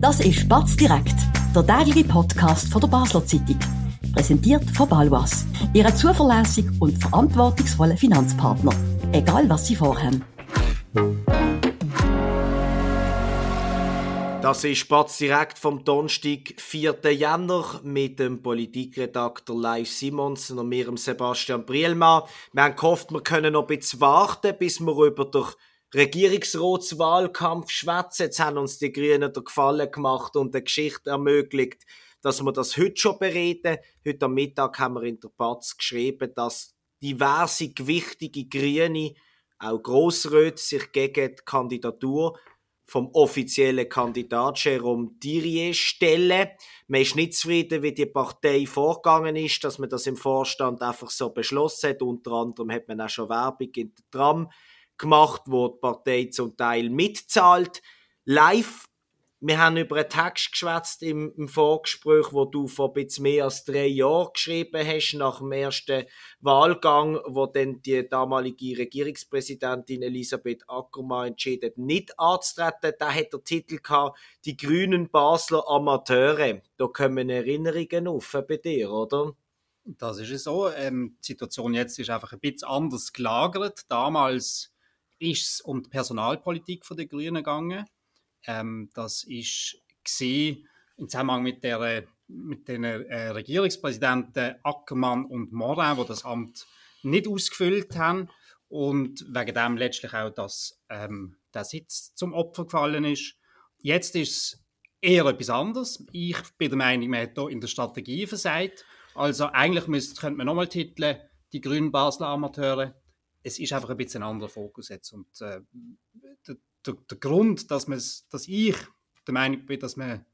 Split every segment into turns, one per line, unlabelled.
Das ist Batz direkt, der tägliche Podcast von der Basler Zeitung. Präsentiert von Balwas, Ihrem zuverlässigen und verantwortungsvollen Finanzpartner. Egal was Sie vorhaben.
Das ist Spatz direkt vom Donnerstag, 4. Jänner, mit dem Politikredakteur Live Simonsen und mir, Sebastian Brielmann. Wir haben gehofft, wir können noch ein bisschen warten, bis wir über den Regierungsratswahlkampf schwätzen. Jetzt haben uns die Grünen den Gefallen gemacht und eine Geschichte ermöglicht, dass wir das heute schon bereden. Heute am Mittag haben wir in der Batz geschrieben, dass diverse gewichtige Grüne, auch Grossräte, sich gegen die Kandidatur vom offiziellen Kandidat Jérôme Thierry stellen. Man ist nicht zufrieden, wie die Partei vorgegangen ist, dass man das im Vorstand einfach so beschlossen hat. Unter anderem hat man auch schon Werbung in der Tram gemacht, wo die Partei zum Teil mitzahlt. Live wir haben über einen Text geschwätzt im, im Vorgespräch, wo du vor ein mehr als drei Jahren geschrieben hast, nach dem ersten Wahlgang, wo dann die damalige Regierungspräsidentin Elisabeth Ackermann entschieden nicht anzutreten. Da hat der Titel gehabt, die grünen Basler Amateure. Da kommen Erinnerungen auf bei dir, oder?
Das ist es so. Ähm, die Situation jetzt ist einfach ein bisschen anders gelagert. Damals ist es um die Personalpolitik der Grünen gegangen ähm, das ist gesehen im Zusammenhang mit der mit den äh, Regierungspräsidenten Ackermann und Morin, wo das Amt nicht ausgefüllt haben und wegen dem letztlich auch, dass ähm, der Sitz zum Opfer gefallen ist. Jetzt ist es eher etwas anderes. Ich bin der Meinung, man hat hier in der Strategie versagt. Also eigentlich müsste, könnte man nochmal titeln, die grünen Basler Amateure. Es ist einfach ein bisschen ein anderer Fokus jetzt und äh, der, der Grund, dass, dass ich der Meinung bin, dass man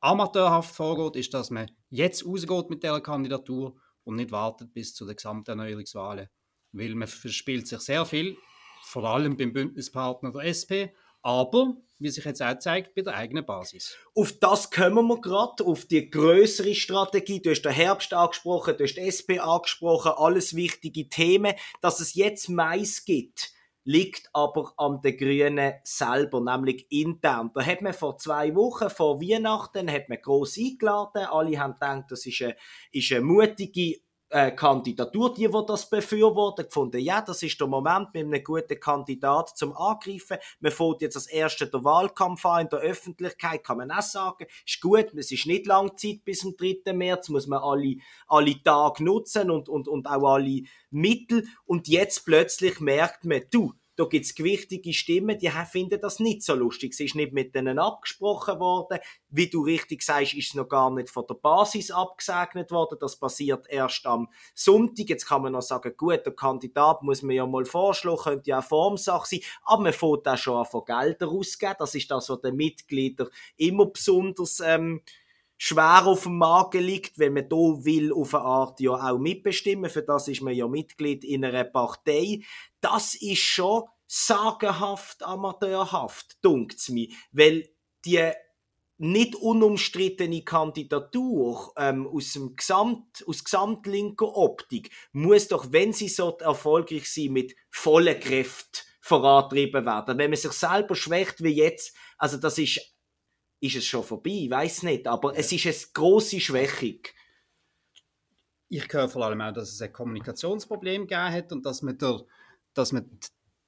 amateurhaft vorgeht, ist, dass man jetzt rausgeht mit dieser Kandidatur und nicht wartet bis zu den Gesamterneuerungswahlen. Weil man verspielt sich sehr viel, vor allem beim Bündnispartner der SP, aber, wie sich jetzt auch zeigt, bei der eigenen Basis.
Auf das kommen wir gerade, auf die größere Strategie. Du hast den Herbst angesprochen, du hast die SP angesprochen, alles wichtige Themen, dass es jetzt Mais gibt liegt aber an den Grünen selber, nämlich intern. Da hat man vor zwei Wochen, vor Weihnachten, hat man gross eingeladen. Alle haben gedacht, das ist eine, ist eine mutige äh, Kandidatur, die, die das befürworten, gefunden, ja, das ist der Moment mit einem guten Kandidat zum Angreifen. Man fährt jetzt das erste der Wahlkampf an in der Öffentlichkeit, kann man auch sagen, ist gut, es ist nicht lang Zeit bis zum 3. März, muss man alle, alle Tage nutzen und, und, und auch alle Mittel. Und jetzt plötzlich merkt man, du, da gibt's gewichtige Stimmen, die finden das nicht so lustig. Es ist nicht mit denen abgesprochen worden. Wie du richtig sagst, ist es noch gar nicht von der Basis abgesegnet worden. Das passiert erst am Sonntag. Jetzt kann man noch sagen, gut, der Kandidat muss man ja mal vorschlagen, könnte ja eine Formsache sein. Aber man fängt auch schon an von Gelder ausgeben. Das ist das, was den Mitgliedern immer besonders, ähm, schwer auf dem Magen liegt, wenn man da will auf eine Art ja auch mitbestimmen. Für das ist man ja Mitglied in einer Partei. Das ist schon sagenhaft amateurhaft, dunkt's mir, weil die nicht unumstrittene Kandidatur ähm, aus dem Gesamt, aus gesamtlinker Optik muss doch, wenn sie so erfolgreich sind, mit vollen Kräften vorantrieben werden. Wenn man sich selber schwächt wie jetzt, also das ist ist es schon vorbei, ich weiß nicht, aber ja. es ist eine große Schwächung.
Ich höre vor allem auch, dass es ein Kommunikationsproblem gegeben hat und dass man, der, dass man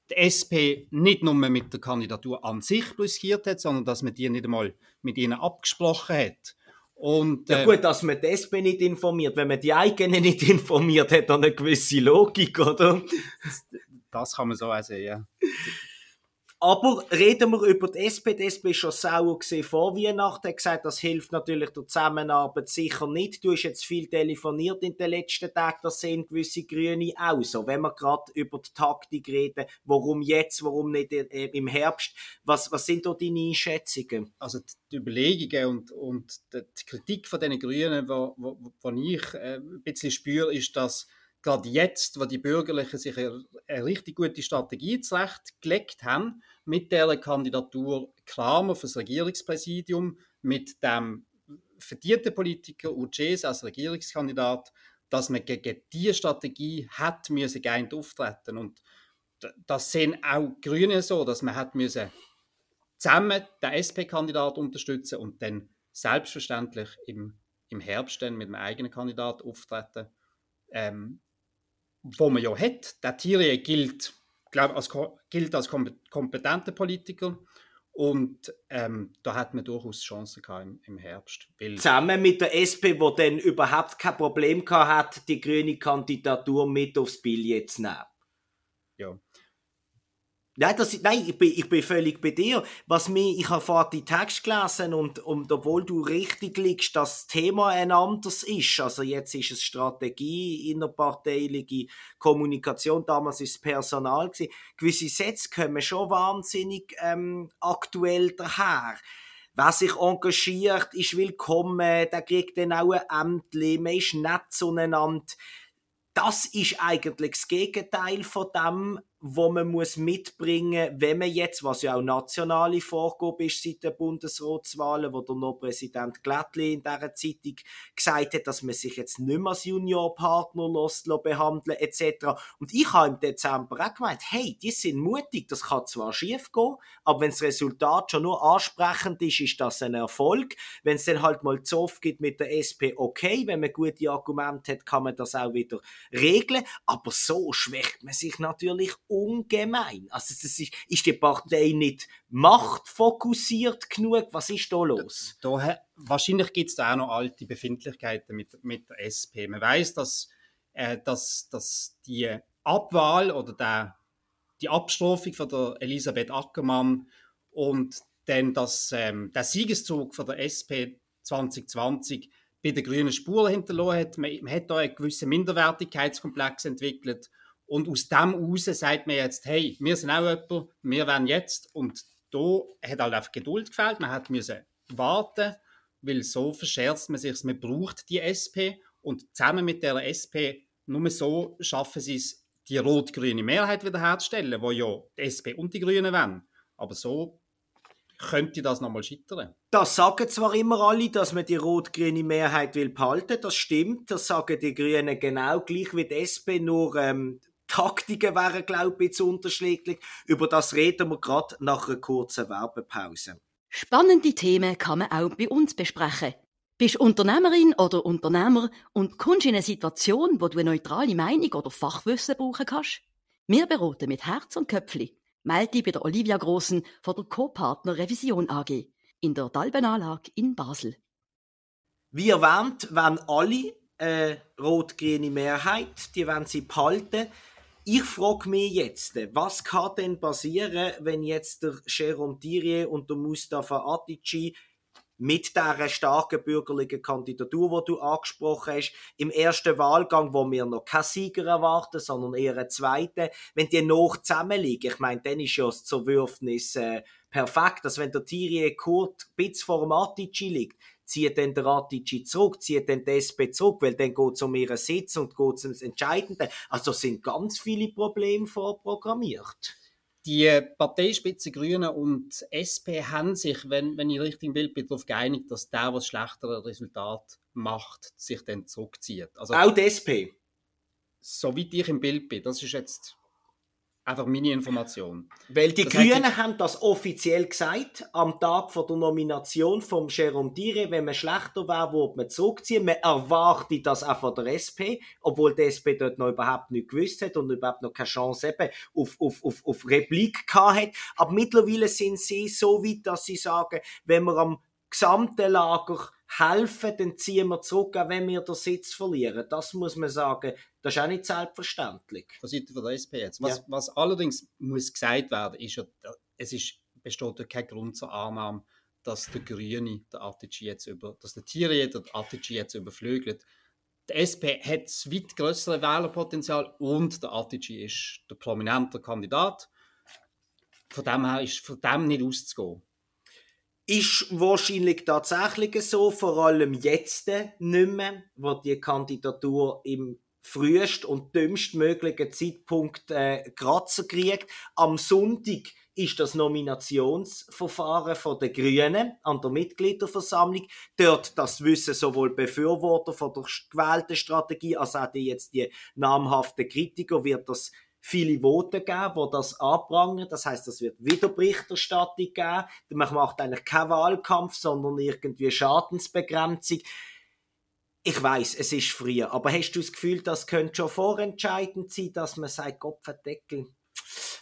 die SP nicht nur mit der Kandidatur an sich blockiert hat, sondern dass man die nicht einmal mit ihnen abgesprochen hat.
Und, äh, ja gut, dass man die SP nicht informiert. Wenn man die eigenen nicht informiert, hat dann eine gewisse Logik, oder?
Das, das kann man so auch sehen, ja.
Aber reden wir über die SP. Die SP ist schon sauer gesehen vor Weihnachten. Er hat gesagt, das hilft natürlich der Zusammenarbeit sicher nicht. Du hast jetzt viel telefoniert in den letzten Tagen. Das sehen gewisse Grüne auch so. Wenn wir gerade über die Taktik reden, warum jetzt, warum nicht äh, im Herbst? Was, was sind da deine Einschätzungen?
Also die Überlegungen und, und die Kritik von den Grünen, die ich äh, ein bisschen spüre, ist, dass gerade jetzt, wo die Bürgerlichen sich eine, eine richtig gute Strategie zurechtgelegt haben, mit der Kandidatur Kramer fürs Regierungspräsidium, mit dem verdienten Politiker Uces als Regierungskandidat, dass man gegen diese Strategie hat müssen geeint auftreten und das sehen auch Grüne so, dass man hat müssen zusammen den SP-Kandidat unterstützen und dann selbstverständlich im, im Herbst dann mit einem eigenen Kandidat auftreten, ähm, wo man ja hat. Der Thierry gilt, glaub, als, gilt als kompetenter Politiker und ähm, da hat man durchaus Chancen gehabt im, im Herbst.
Zusammen mit der SP, wo dann überhaupt kein Problem gehabt hat, die grüne Kandidatur mit aufs Billett zu nehmen.
Ja.
Nein, das, nein ich, bin, ich bin völlig bei dir. Was mir, ich habe vorhin die Text gelesen und, und obwohl du richtig liegst, dass das Thema ein anderes ist. Also jetzt ist es Strategie, innerparteiliche Kommunikation, damals ist es Personal gewesen. Gewisse Sätze kommen schon wahnsinnig ähm, aktuell daher. Wer sich engagiert, ist willkommen, der kriegt dann auch ein Ämtli, man ist nett zueinander. Das ist eigentlich das Gegenteil von dem, wo man muss mitbringen, wenn man jetzt, was ja auch nationale Vorgabe ist seit den Bundesratswahlen, wo der noch Präsident Glättli in dieser Zeitung gesagt hat, dass man sich jetzt nicht mehr als Juniorpartner lässt, behandeln etc. Und ich habe im Dezember auch gemeint, hey, die sind mutig, das kann zwar schief gehen, aber wenn das Resultat schon nur ansprechend ist, ist das ein Erfolg. Wenn es dann halt mal Zoff gibt mit der SP, okay, wenn man gute Argumente hat, kann man das auch wieder regeln, aber so schwächt man sich natürlich ungemein. Also das ist, ist die Partei nicht machtfokussiert genug? Was ist da los?
Da, da, wahrscheinlich gibt es da auch noch alte Befindlichkeiten mit, mit der SP. Man weiß, dass, äh, dass, dass die Abwahl oder der, die Abstrafung von der Elisabeth Ackermann und dann das, ähm, der Siegeszug von der SP 2020 bei den grünen Spuren hinterlassen hat. Man, man hat da einen gewissen Minderwertigkeitskomplex entwickelt und aus dem heraus sagt man jetzt, hey, wir sind auch jemand, wir werden jetzt. Und da hat halt einfach Geduld gefehlt. Man hat müssen warten, weil so verscherzt man sich, man braucht die SP. Und zusammen mit der SP, nur so schaffen sie es, die rot-grüne Mehrheit wiederherzustellen, wo ja die SP und die Grünen wollen. Aber so könnte das nochmal scheitern.
Das sagen zwar immer alle, dass man die rot-grüne Mehrheit will behalten, das stimmt, das sagen die Grünen genau gleich wie die SP, nur ähm, Taktiken wären, glaube ich, zu unterschiedlich. Über das reden wir gerade nach einer kurzen Werbepause.
Spannende Themen kann man auch bei uns besprechen. Bist Unternehmerin oder Unternehmer und kommst in eine Situation, wo du eine neutrale Meinung oder Fachwissen brauchen kannst? Wir beraten mit Herz und Köpfli. Melde dich bei der Olivia Grossen von der Co-Partner Revision AG in der Dalbenanlage in Basel.
Wie erwähnt, wenn alle äh, rot-grüne Mehrheit, die wollen sie behalten. Ich frage mich jetzt, was kann denn passieren, wenn jetzt der Jérôme Thierry und der Mustafa Atici mit dieser starken bürgerlichen Kandidatur, die du angesprochen hast, im ersten Wahlgang, wo wir noch keinen Sieger erwarten, sondern eher einen zweiten, wenn die noch zusammenliegen, ich meine, dann ist ja das Zerwürfnis äh, perfekt, dass wenn der Thierry Kurt ein vor dem Atici liegt, zieht dann der Ratici zurück, zieht dann die SP zurück, weil dann geht es um ihren Sitz und geht es ums Entscheidende. Also sind ganz viele Probleme vorprogrammiert.
Die Parteispitze Grüne und SP haben sich, wenn, wenn ich richtig im Bild bin, darauf geeinigt, dass der, was schlechtere Resultat macht, sich dann zurückzieht.
Also, Auch die SP?
Soweit ich im Bild bin, das ist jetzt Einfach meine Information.
Weil die das Grünen heißt, haben das offiziell gesagt, am Tag von der Nomination vom Jérôme Dire, wenn man schlechter wäre, würde man zurückziehen. Man erwartet das auch von der SP, obwohl die SP dort noch überhaupt nicht gewusst hat und überhaupt noch keine Chance eben auf, auf, auf, auf Replik gehabt hat. Aber mittlerweile sind sie so weit, dass sie sagen, wenn wir am gesamten Lager helfen, dann ziehen wir zurück, auch wenn wir den Sitz verlieren. Das muss man sagen, das ist auch nicht selbstverständlich.
Von Seite der SP jetzt. Was, ja. was allerdings muss gesagt werden, ist ja, es ist, besteht kein Grund zur Annahme, dass der Grüne der Artici jetzt über, dass der Thierry der Artici jetzt überflügelt. Die SP hat das weit größere Wählerpotenzial und der Artici ist der prominente Kandidat. Von dem her ist von dem nicht auszugehen.
Ist wahrscheinlich tatsächlich so, vor allem jetzt nicht mehr, wo die Kandidatur im frühest und dümmst möglichen Zeitpunkt äh, Kratzer kriegt. Am Sonntag ist das Nominationsverfahren von den Grünen an der Mitgliederversammlung. Dort das wissen sowohl Befürworter von der gewählten Strategie als auch die jetzt die namhaften Kritiker wird das viele Voten geben, wo das anprangern. Das heißt, es wird wieder Berichterstattung geben. Man macht eigentlich keinen Wahlkampf, sondern irgendwie Schadensbegrenzung. Ich weiß, es ist früher, aber hast du das Gefühl, das könnte schon vorentscheidend sein, dass man sagt, Kopfendeckel,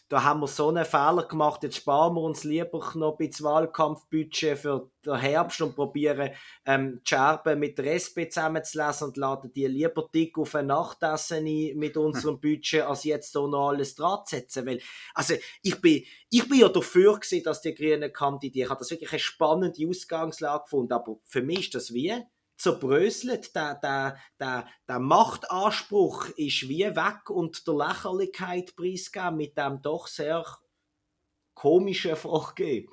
da haben wir so einen Fehler gemacht, jetzt sparen wir uns lieber noch ein bisschen Wahlkampfbudget für den Herbst und probieren ähm, die Scherben mit der SP zusammenzulesen und laden die lieber dick auf ein Nachtessen ein mit unserem Budget, als jetzt hier noch alles dran zu setzen. Weil, also, ich bin, ich bin ja dafür gewesen, dass die Grünen kandidieren. Ich habe das wirklich eine spannende Ausgangslage gefunden, aber für mich ist das wie zerbröselt. Der, der, der, der Machtanspruch ist wie weg und der Lächerlichkeit preisgegeben mit dem doch sehr komischen Vorgehen.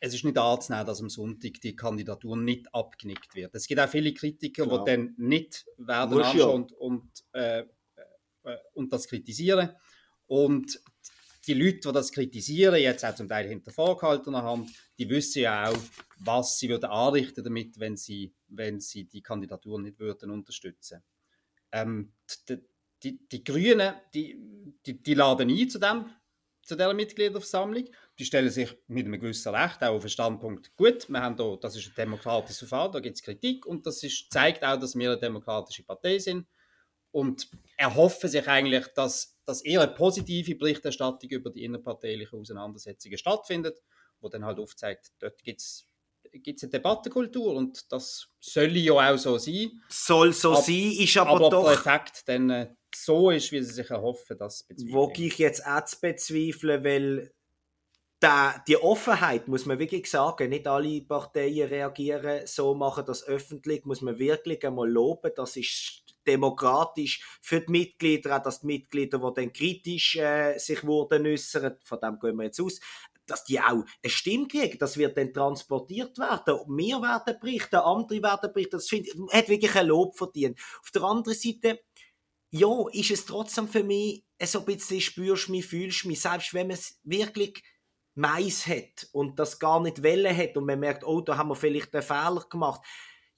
Es ist nicht anzunehmen, dass am Sonntag die Kandidatur nicht abgenickt wird. Es gibt auch viele Kritiker, Klar. die dann nicht werden ja. und, und, äh, äh, und das kritisieren. Und die Leute, die das kritisieren, jetzt auch zum Teil hinter vorgehaltener Hand, die wissen ja auch, was sie würden anrichten damit, wenn sie, wenn sie die Kandidatur nicht würden unterstützen. Ähm, die, die, die, Grünen, die, die, die laden ein zu dem, zu dieser Mitgliederversammlung. Die stellen sich mit einem gewissen Recht auch auf den Standpunkt, gut, wir haben da, das ist ein demokratisches Verfahren, da gibt es Kritik und das ist, zeigt auch, dass wir eine demokratische Partei sind und erhoffen sich eigentlich, dass, dass eher eine positive Berichterstattung über die innerparteilichen Auseinandersetzungen stattfindet, wo dann halt aufzeigt, dort gibt es gibt eine Debattenkultur und das soll ja auch so sein.
Soll so Ab, sein, ist aber,
aber
doch...
der Effekt dann äh, so ist, wie sie sich erhoffen, das
Wo ich jetzt auch zu bezweifeln, weil da, die Offenheit, muss man wirklich sagen, nicht alle Parteien reagieren so, machen das öffentlich, muss man wirklich einmal loben, das ist demokratisch für die Mitglieder, auch dass die Mitglieder, die dann kritisch äh, sich wurden äußern, von dem gehen wir jetzt aus, dass die auch eine Stimme kriegen, das wird dann transportiert werden. Wir werden berichten, andere werden berichten, das find, hat wirklich ein Lob verdient. Auf der anderen Seite, ja, ist es trotzdem für mich so ein bisschen spürst mich, fühlst mich, selbst wenn man es wirklich Mais hat und das gar nicht Welle hat und man merkt, oh, da haben wir vielleicht einen Fehler gemacht,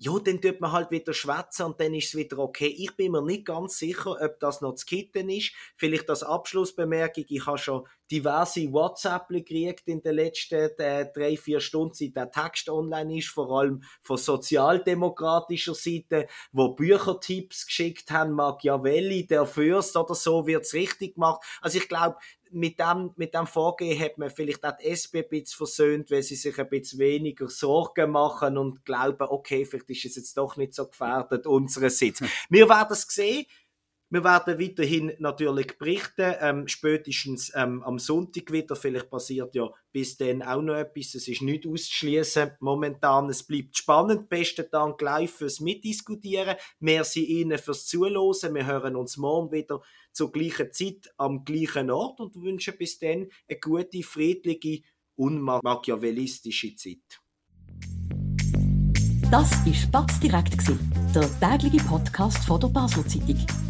ja, dann tut man halt wieder schwätzen und dann ist es wieder okay. Ich bin mir nicht ganz sicher, ob das noch zu kitten ist. Vielleicht als Abschlussbemerkung, ich habe schon diverse WhatsApp gekriegt in den letzten äh, drei, vier Stunden, seit der Text online ist, vor allem von sozialdemokratischer Seite, wo Büchertipps geschickt haben, Machiavelli, der Fürst oder so, wird's richtig gemacht. Also ich glaube, mit dem, mit dem Vorgehen hat man vielleicht auch die SP ein bisschen versöhnt, weil sie sich ein bisschen weniger Sorgen machen und glauben, okay, vielleicht ist es jetzt doch nicht so gefährdet, unsere Sitz. Wir werden es sehen. Wir werden weiterhin natürlich berichten, ähm, spätestens ähm, am Sonntag wieder. Vielleicht passiert ja bis dann auch noch etwas. Es ist nicht auszuschließen. Momentan, es bleibt spannend. Besten Dank live fürs Mitdiskutieren. Merci Ihnen fürs Zuhören. Wir hören uns morgen wieder zur gleichen Zeit am gleichen Ort und wünschen bis dann eine gute, friedliche, unmachiavellistische Zeit.
Das war Spatz direkt, der tägliche Podcast von der Basel Zeitung.